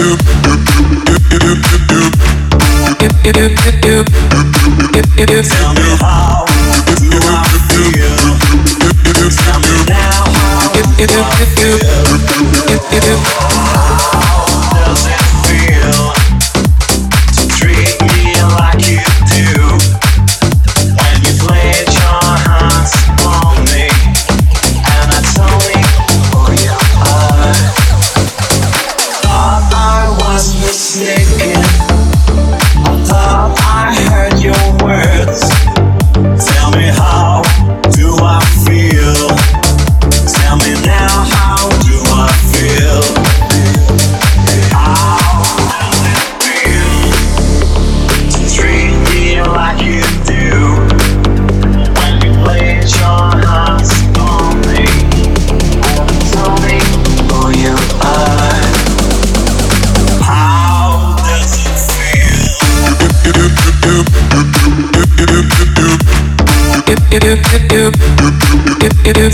How does it feel?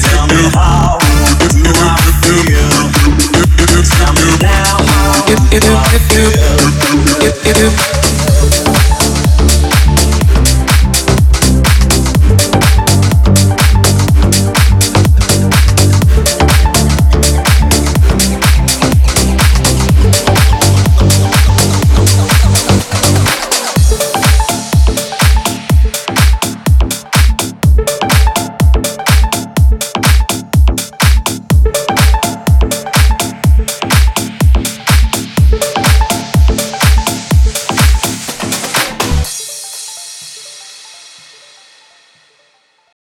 Tell me how.